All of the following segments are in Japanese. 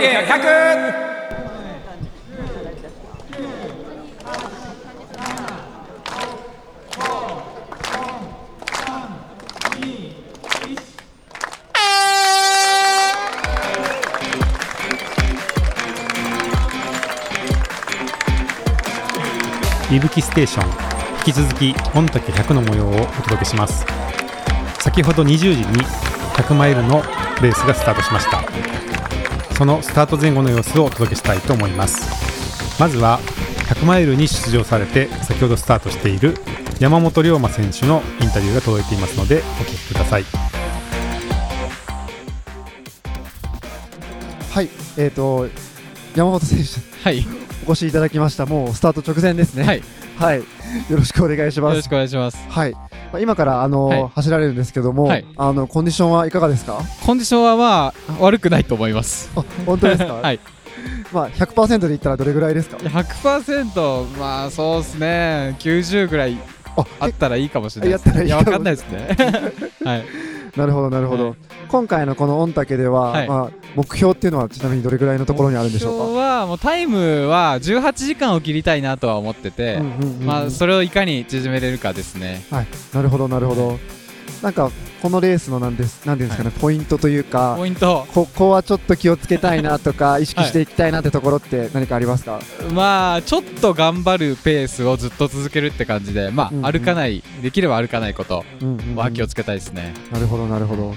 竹100いぶきステーション。引き続き御嶽100の模様をお届けします。先ほど20時に100マイルのレースがスタートしました。そのスタート前後の様子をお届けしたいと思いますまずは100マイルに出場されて先ほどスタートしている山本龍馬選手のインタビューが届いていますのでお聞きくださいはい、えっ、と山本選手はい、お越しいただきました。もうスタート直前ですね。はい、はい、よろしくお願いします。よろしくお願いします。はい、まあ、今からあの、はい走られるんですけども、はいあのコンディションはいかがですか？コンディションはまあ悪くないと思います。あ、本当ですか？はい、まあ100%で言ったらどれぐらいですか？100%まあそうですね、90ぐらいあ、あったらいいかもしれないです、やったらいいかもやわかんないですね。はい、なるほどなるほど。はい今回のこの御嶽では、はいまあ目標っていうのはちなみにどれぐらいのところにあるんでしょう今日はもうタイムは18時間を切りたいなとは思ってて、まあそれをいかに縮めれるかですね。はい、なるほどなるほど。なんかこのレースのなんですなんですかね、ポイントというか。ポイント、ここはちょっと気をつけたいなとか 意識していきたいなってところって何かありますか、まあちょっと頑張るペースをずっと続けるって感じで、まうんうん。あ歩かない、できれば歩かないことうんうんうん。は気をつけたいですね。なるほどなるほど。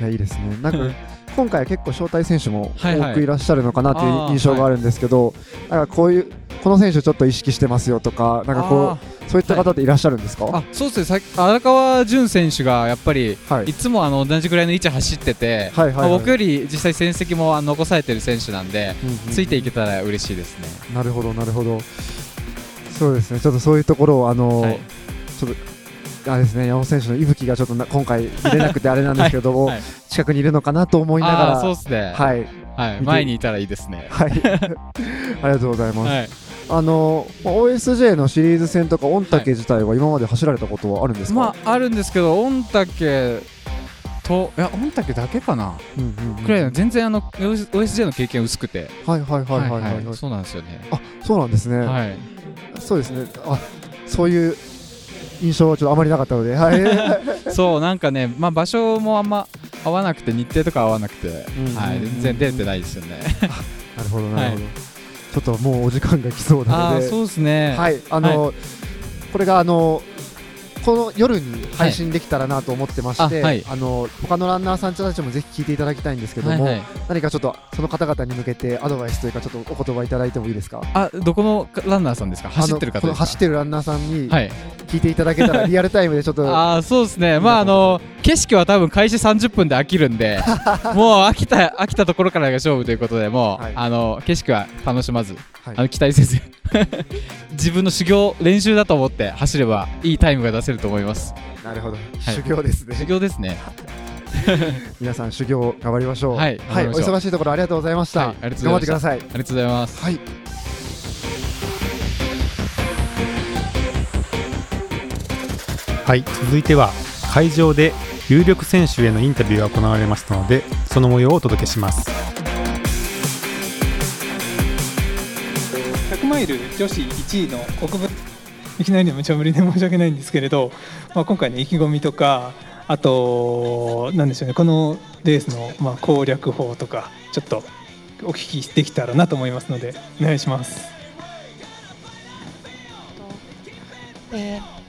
いやいいですね。なんかうん。今回は結構招待選手もはいはい。多くいらっしゃるのかなという印象があるんですけど、なんかこういうこの選手ちょっと意識してますよとかなんかこうそういった方っていらっしゃるんですか、あそうですね荒川潤選手がやっぱりはいいつもあの同じぐらいの位置走ってて、はいはいはいまあ僕より実際戦績も残されてる選手なんで、うんうんついていけたら嬉しいですね。なるほどなるほどそうですねちょっとそういうところをあの、はいちょっとあれですね山本選手の息吹がちょっとな今回見れなくてあれなんですけども、はいはい近くにいるのかなと思いながあらあそうですね。はいはい、前にいたらいいですね。はいありがとうございます、はい。あの OSJ のシリーズ戦とか御嶽自体は今まで走られたことはあるんですか、まああるんですけど御嶽といや御嶽だけかな。うんうんうんくらいの全然あの OSJ の経験薄くて。はいはいはいはいはい、はいそうなんですよね。あそうなんですね、はい。そうですね。あそういう印象はちょっとあまりなかったのではい。そうなんかね、まあ場所もあんま合わなくて日程とか合わなくて、んはい全然出れてないですよね。なるほどなるほど、はちょっともうお時間が来そうなのでそうですね。はいあの、これがあのこの夜に配信できたらなと思ってまして、あはい。あの他のランナーさんたちもぜひ聞いていただきたいんですけども、はいはい。何かちょっとその方々に向けてアドバイスというかちょっとお言葉いただいてもいいですか？あどこのランナーさんですか？走ってる方走ってるランナーさんにはい。聞いていただけたらリアルタイムでちょっとあーそうですね。まああの景色は多分開始30分で飽きるんで もう飽きた飽きたところからが勝負ということでもう、はい。あの景色は楽しまず、はい。あの期待せず 自分の修行練習だと思って走ればいいタイムが出せると思います。なるほど、い。修行ですね。修行ですね。皆さん修行頑張りましょう。はい頑張りお忙しいところありがとうございました、はいありがとうございました。頑張ってください。ありがとうございます。はい。はい続いては会場で有力選手へのインタビューが行われましたのでその模様をお届けします。100マイル女子1位の国分いきなりで無茶ぶりで申し訳ないんですけれど、まあ、今回の意気込みとかあとなんでしょうねこのレースのまあ攻略法とかちょっとお聞きできたらなと思いますのでお願いします。えー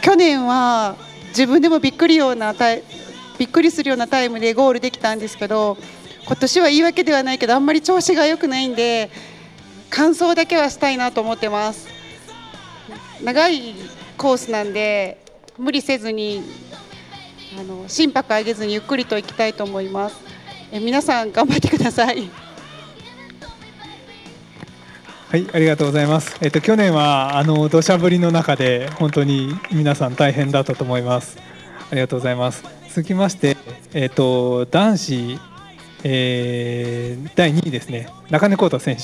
去年は自分でもびっくりようなタイびっくりするようなタイムでゴールできたんですけど今年は言い訳ではないけどあんまり調子が良くないんで完走だけはしたいなと思ってます長いコースなんで無理せずにあの心拍上げずにゆっくりと行きたいと思いますえ皆さん頑張ってくださいはい、ありがとうございます。えっと去年はあの土砂降りの中で本当に皆さん大変だったと思います。ありがとうございます。続きまして、えっと男子、えー第2位ですね。中根浩太選手。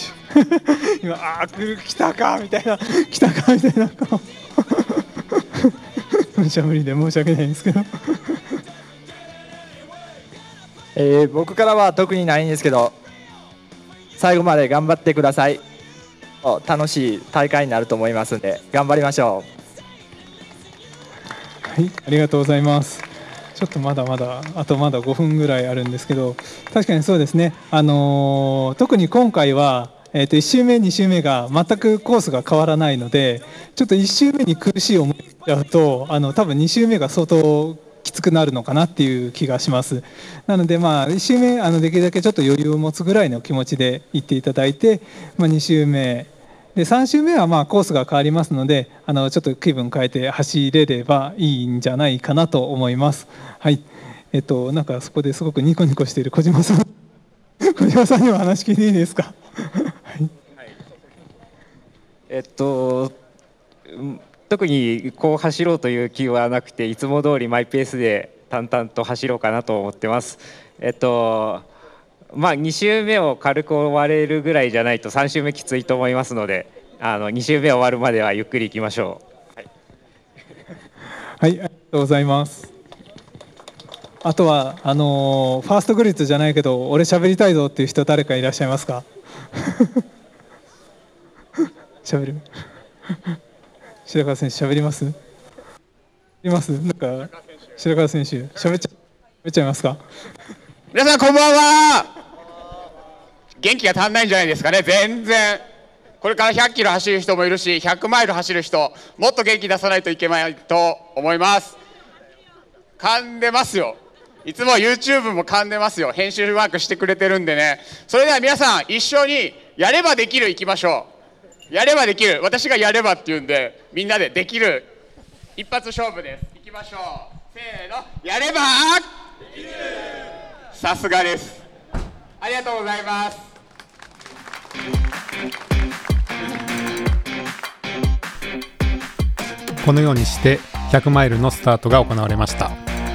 今ああ来る来たかみたいな来たかみたいな顔。無茶ぶりで申し訳ないんですけど。えー僕からは特にないんですけど最後まで頑張ってください楽しい大会になると思いますので頑張りましょうはいありがとうございますちょっとまだまだあとまだ5分ぐらいあるんですけど確かにそうですね、あのー、特に今回はえー、と1周目、2周目が全くコースが変わらないのでちょっと1周目に苦しい思いしちゃうとあの多分2周目が相当きつくなるのかなっていう気がします。なのでまあ1周目あのできるだけちょっと余裕を持つぐらいの気持ちで行っていただいて、まあ、2周目で3周目はまあコースが変わりますのであのちょっと気分変えて走れればいいんじゃないかなと思います。はいえっと、なんかそこですごくニコニコしている小島さん 小島さんにも話聞いていいですか？はいえっと特にこう走ろうという気はなくていつも通りマイペースで淡々と走ろうかなと思ってます。えっとまあ2周目を軽く終われるぐらいじゃないと3周目きついと思いますのであの2周目終わるまではゆっくりいきましょう。はい、はい、ありがとうございます。あとはあのー、ファーストグリッドじゃないけど俺喋りたいぞっていう人誰かいらっしゃいますか？喋る。白川選手喋ります？います？なんか白川選手喋っちゃ喋っちゃいますか？皆さんこんばんは元気が足んないんじゃないですかね。全然。これから100キロ走る人もいるし100マイル走る人もっと元気出さないといけないと思います。噛んでますよ。いつも YouTube も噛んでますよ。編集ワークしてくれてるんでね。それでは皆さん一緒にやればできるいきましょう。やればできる。私がやればっていうんでみんなでできる。一発勝負です。いきましょう。せーの。やればできる。さすがです。ありがとうございます。このようにして100マイルのスタートが行われました。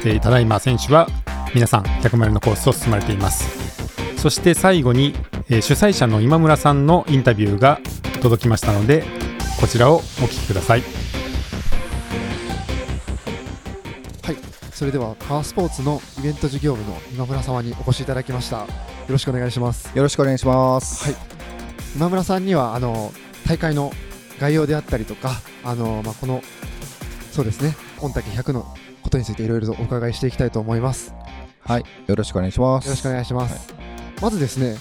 えー、ただいま選手は皆さん100マイルのコースを進まれています。そして最後に、えー、主催者の今村さんのインタビューが届きましたのでこちらをお聞きください。はい。それではパワースポーツのイベント事業部の今村様にお越しいただきました。よろしくお願いします。よろしくお願いします。はい今村さんにはあの大会の概要であったりとかあの、まあ、このそうですね御嶽100のことについていろいろとお伺いしていきたいと思います。はい、よろしくお願いします。よろしくお願いします。はい、まずですね、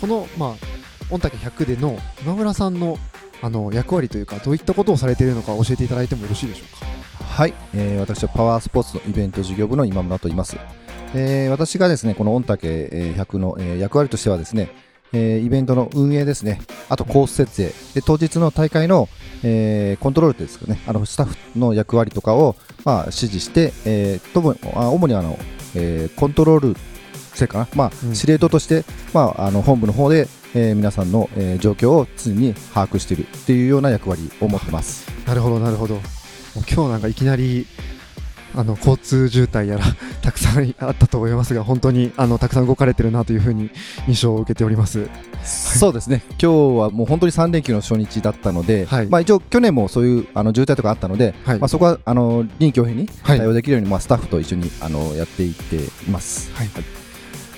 このまあ御嶽100での今村さんのあの役割というかどういったことをされているのか教えていただいてもよろしいでしょうか？はい、えー、私はパワースポーツのイベント事業部の今村と言います。えー、私がですねこの御嶽100の、えー、役割としてはですね、えー、イベントの運営ですね、あとコース設営、で当日の大会の、えー、コントロールですかね、あのスタッフの役割とかを、まあ、指示して、えー、とも主にあの、えー、コントロールせかな、まあ、うん、司令塔として、まあ、あの本部の方で、えー、皆さんの、えー、状況を常に把握しているっていうような役割を持ってます。なるほどなるほど。今日なんかいきなりあの交通渋滞やらたくさんあったと思いますが本当にあのたくさん動かれてるなというふうに印象を受けております。そうですね。今日はもう本当に3連休の初日だったので、はい、まあ、一応去年もそういうあの渋滞とかあったので、はい、まあ、そこはあの臨機応変に対応できるように、まあ、スタッフと一緒にあのやっていっています。はい、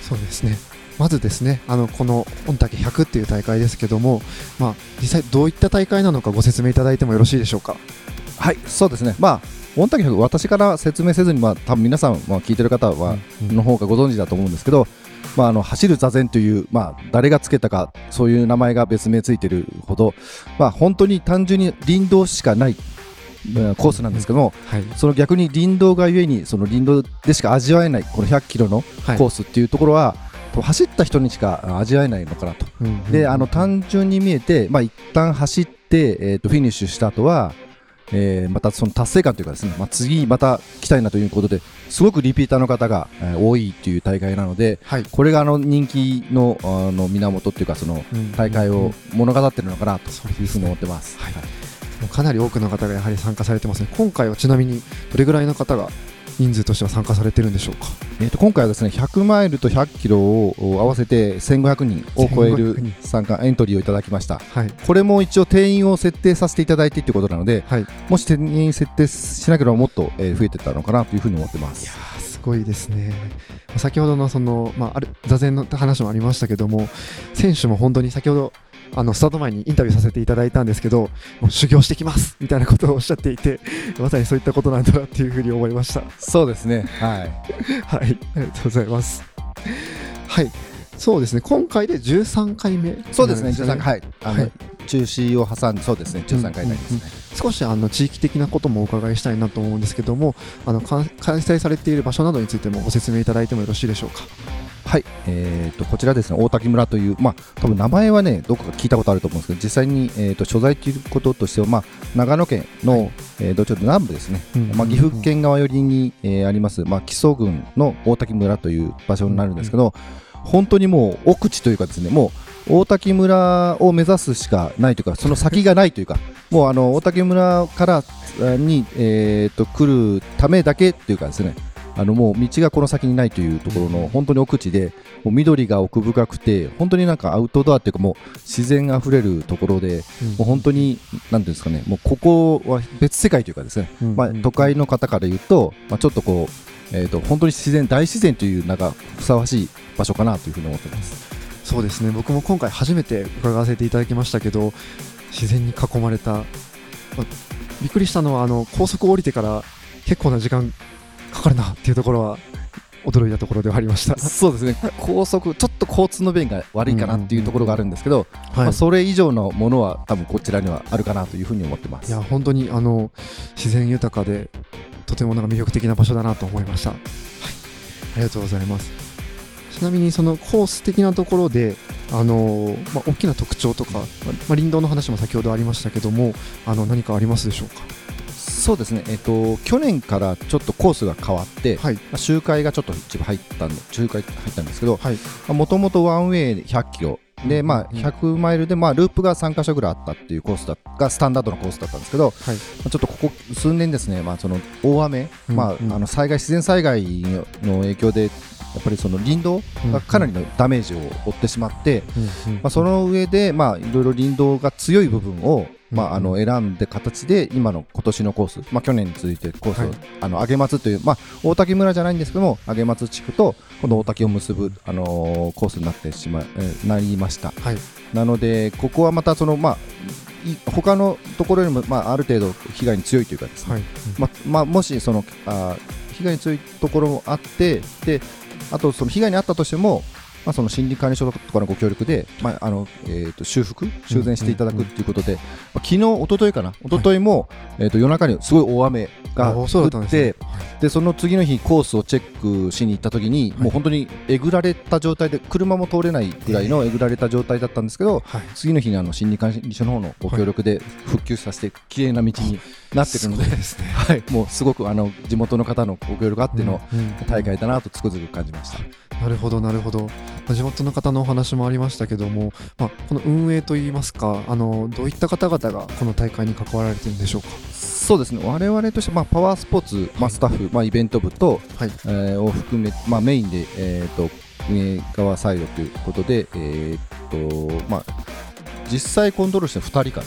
そうですね。まずですねあのこの御嶽100っていう大会ですけども、まあ、実際どういった大会なのかご説明いただいてもよろしいでしょうか？はいそうですね、まあ御嶽百私から説明せずに、まあ、多分皆さん、まあ、聞いてる方は、の方がご存知だと思うんですけど、まあ、あの走る座禅という、まあ、誰がつけたかそういう名前が別名ついてるほど、まあ、本当に単純に林道しかないコースなんですけども、はい、その逆に林道がゆえにその林道でしか味わえないこの100キロのコースっていうところは、はい、走った人にしか味わえないのかなと、うんうん、であの単純に見えて、まあ一旦走って、えー、とフィニッシュした後はえー、またその達成感というかですね、まあ、次また来たいなということですごくリピーターの方が、えー、多いという大会なので、はい、これがあの人気のあの源というかその大会を物語っているのかなというふうに思ってます。はい、かなり多くの方がやはり参加されてますね。今回はちなみにどれぐらいの方が人数としては参加されてるんでしょうか、えー、と今回はですね100マイルと100キロを合わせて1500人を超える参加エントリーをいただきました、はい、これも一応定員を設定させていただいてということなので、はい、もし定員設定しなければもっと増えてたのかなというふうに思ってます。いやすごいですね。先ほどのその、まあ、ある座禅の話もありましたけども、選手も本当に先ほどあのスタート前にインタビューさせていただいたんですけど、もう修行してきますみたいなことをおっしゃっていて、まさにそういったことなんだなっていうふうに思いました。そうですね。はい。はい、ありがとうございます。はい、そうですね。今回で13回目、そうですね。13回、はい。あの、はい中止を挟んで、そうですね。13回になりますね。少しあの地域的なこともお伺いしたいなと思うんですけども、あのか開催されている場所などについてもご説明いただいてもよろしいでしょうか。はい、えー、とこちらですね大滝村という、まあ多分名前はねどこか聞いたことあると思うんですけど実際に、えー、と所在ということとしては、まあ、長野県の、えー、どちらかというと南部ですね、うんまあ、岐阜県側寄りに、えーあります、まあ、木曽郡の大滝村という場所になるんですけど、本当にもう奥地というかですねもう大滝村を目指すしかないというかその先がないというか もうあの大滝村からあに、えー、と来るためだけというかですねあのもう道がこの先にないというところの本当に奥地でもう緑が奥深くて本当になんかアウトドアっていうかもう自然あふれるところで、もう本当になんていうんですかねもうここは別世界というかですね、うんまあ、都会の方から言うと、まあ、ちょっとこう、えー、と本当に自然大自然というなんかふさわしい場所かなというふうに思ってます。そうですね。僕も今回初めて伺わせていただきましたけど、自然に囲まれた。まびっくりしたのはあの高速降りてから結構な時間かかるなっていうところは驚いたところではありました。そうですね高速ちょっと交通の便が悪いかなっていうところがあるんですけど、まあ、それ以上のものは多分こちらにはあるかなというふうに思ってます。いや本当にあの自然豊かでとてもなんか魅力的な場所だなと思いました。はい、ありがとうございます。ちなみにそのコース的なところで、あのまあ、大きな特徴とか、まあまあ、林道の話も先ほどありましたけども、あの何かありますでしょうか？そうですね、えっと去年からちょっとコースが変わって、まあ周回がちょっと一部入ったんで周回入ったんですけどもともとワンウェイで100キロ。で、まあ、100マイルで、まあ、ループが3箇所ぐらいあったっていうコースだがスタンダードのコースだったんですけど、まあちょっとここ数年ですね、まあ、その大雨、まあ、あの災害自然災害の影響でやっぱりその林道がかなりのダメージを負ってしまって、まあ、その上で、まあ、いろいろ林道が強い部分を、まあ、あの選んで形で今の今年のコース、まあ、去年に続いてコースを、あの上松という、まあ、大滝村じゃないんですけども上松地区とこの大滝を結ぶ、あのーコースになってしまい、えーなりました、なのでここはまたその、まあ、い他のところよりも、まあ、ある程度被害に強いというかですね、ままあ、もしそのあー被害に強いところもあってであとその被害に遭ったとしても、まあ、その森林管理所とかのご協力で、まああのえー、と修復、修繕していただくということで、まあ昨日一昨日かな、一昨日も、えー、と夜中にすごい大雨があそうだったん降っですね。て、でその次の日、コースをチェックしに行ったときに、もう本当にえぐられた状態で、車も通れないぐらいのえぐられた状態だったんですけど、次の日にあの森林管理所の方のご協力で復旧させて、綺麗な道になってるので、はい、もうすごくあの地元の方のご協力あってのうんうん。大会だなとつくづく感じました。なるほど、なるほど。まあ地元の方のお話もありましたけども、まあ、この運営といいますか、あのどういった方々がこの大会に関わられてるんでしょうか？そうですね。我々としては、まあ、パワースポーツ、まあ、スタッフ、まあ、イベント部と、えーを含め、まあ、メインで、えー、と運営側サイドということで、えーとまあ、実際コントロールして2人かな。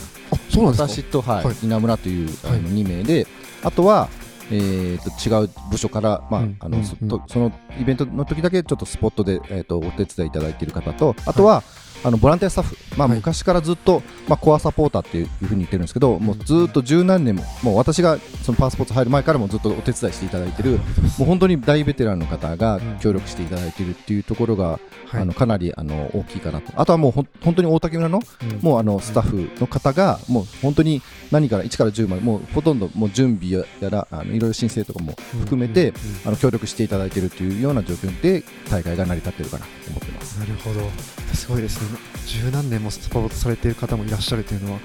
そうなんですか？私と、はいはい。稲村というあの2名であとは、えー、と違う部署から、まあうんあのそとそのイベントの時だけちょっとスポットで、えー、とお手伝いいただいている方とあとは、あのボランティアスタッフ、まあ、昔からずっと、まあ、コアサポーターっていうふうに言ってるんですけど、もうずっと十何年も、もう私がそのパワースポーツ入る前からもずっとお手伝いしていただいてる、もう本当に大ベテランの方が協力していただいているっていうところが、あのかなりあの大きいかなと、あとはもう本当に大竹村の,、もうあのスタッフの方が、もう本当に何から1から10まで、もうほとんどもう準備やら、あのいろいろ申請とかも含めて、あの協力していただいているというような状況で、大会が成り立っているかなと思ってます。なるほど。すごいですね。十何年もサポートされている方もいらっしゃるというのは、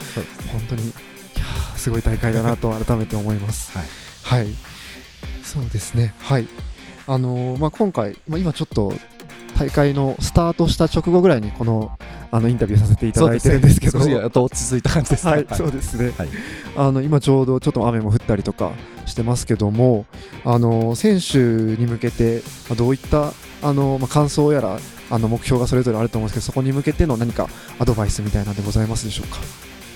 本当にいやーすごい大会だなと 改めて思います。はい。そうですね。はい。あのーまあ今回、まあ今ちょっと大会のスタートした直後ぐらいにこのあのインタビューさせていただいてるんですけど、ねやっと落ち着いた感じですねはい、はいそうですね。はいあの今ちょうどちょっと雨も降ったりとかしてますけども、あの選手に向けてまあどういったあのまあ感想やらあの目標がそれぞれあると思うんですけど、そこに向けての何かアドバイスみたいなのでございますでしょうか？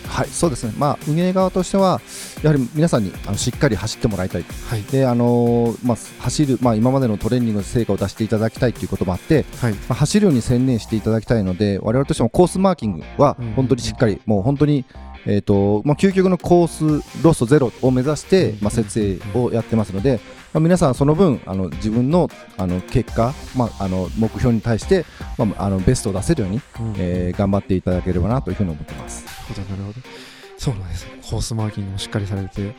はい、そうですね、まあ、運営側としては、やはり皆さんにあのしっかり走ってもらいたい、はい。であのーまあ、走る、まあ、今までのトレーニングの成果を出していただきたいということもあって、はい。まあ、走るように専念していただきたいので、我々としてもコースマーキングはうん。本当にしっかり、もう本当に、えーとまあ、究極のコースロストゼロを目指して、まあ、設営をやってますので、まあ、皆さん、その分あの自分のあの結果、まあ、あの目標に対して、まあ、あのベストを出せるように、うん。えー頑張っていただければなというふうに思ってます。なるほどなるほど。そうなんですコースマーキングもしっかりされて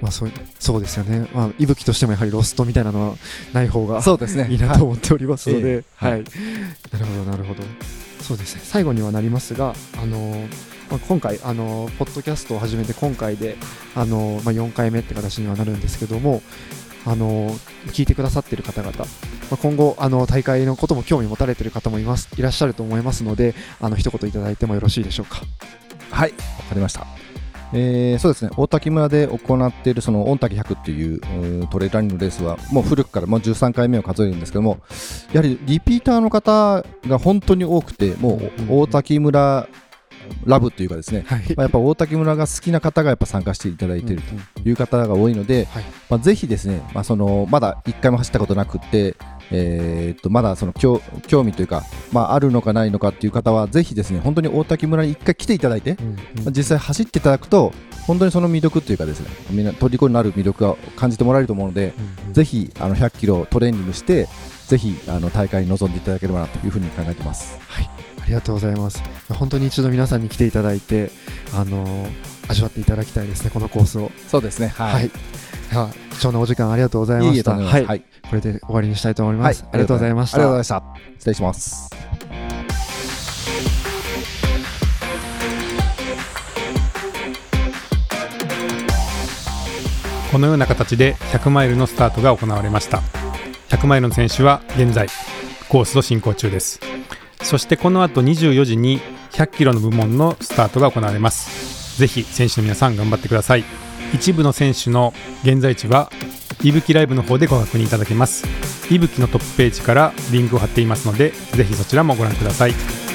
まあそうそうですよね。まあ息吹としてもやはりロストみたいなのはない方がそうですね。いいなと思っておりますので、はい。ええ。はい、なるほどなるほど。そうですね。最後にはなりますがあのーまあ、今回あのーポッドキャストを始めて今回であのーまあ、4回目って形にはなるんですけどもあのー聞いてくださっている方々、まあ、今後あの大会のことも興味持たれている方もいますいらっしゃると思いますのであの一言いただいてもよろしいでしょうか。はい、わかりました。えーそうですね。大滝村で行っているその御嶽100っていうトレイルランニングレースはもう古くからもう13回目を数えるんですけどもやはりリピーターの方が本当に多くてもう大滝村ラブというかですね、はい。まあ、やっぱ大滝村が好きな方がやっぱ参加していただいているという方が多いので、はい。まあ、ぜひですね、まあ、そのまだ1回も走ったことなくって、えーっとまだその興興味というか、まあ、あるのかないのかっていう方はぜひですね本当に大滝村に1回来ていただいて、まあ実際走っていただくと本当にその魅力というかですねみんな虜になる魅力を感じてもらえると思うので、ぜひあの100キロトレーニングしてぜひあの大会に臨んでいただければなというふうに考えてます。ありがとうございます。本当に一度皆さんに来ていただいて、あのー味わっていただきたいですね、このコースを。そうですね。はい。はい。貴重なお時間ありがとうございました。いえいはい、はいこれで終わりにしたいと思います。ありがとうございました。ありがとうございました。失礼します。このような形で100マイルのスタートが行われました100マイルの選手は現在コースを進行中ですそしてこの後24時に100キロの部門のスタートが行われます。ぜひ選手の皆さん頑張ってください。一部の選手の現在地はいぶきライブの方でご確認いただけます。いぶきのトップページからリンクを貼っていますのでぜひそちらもご覧ください。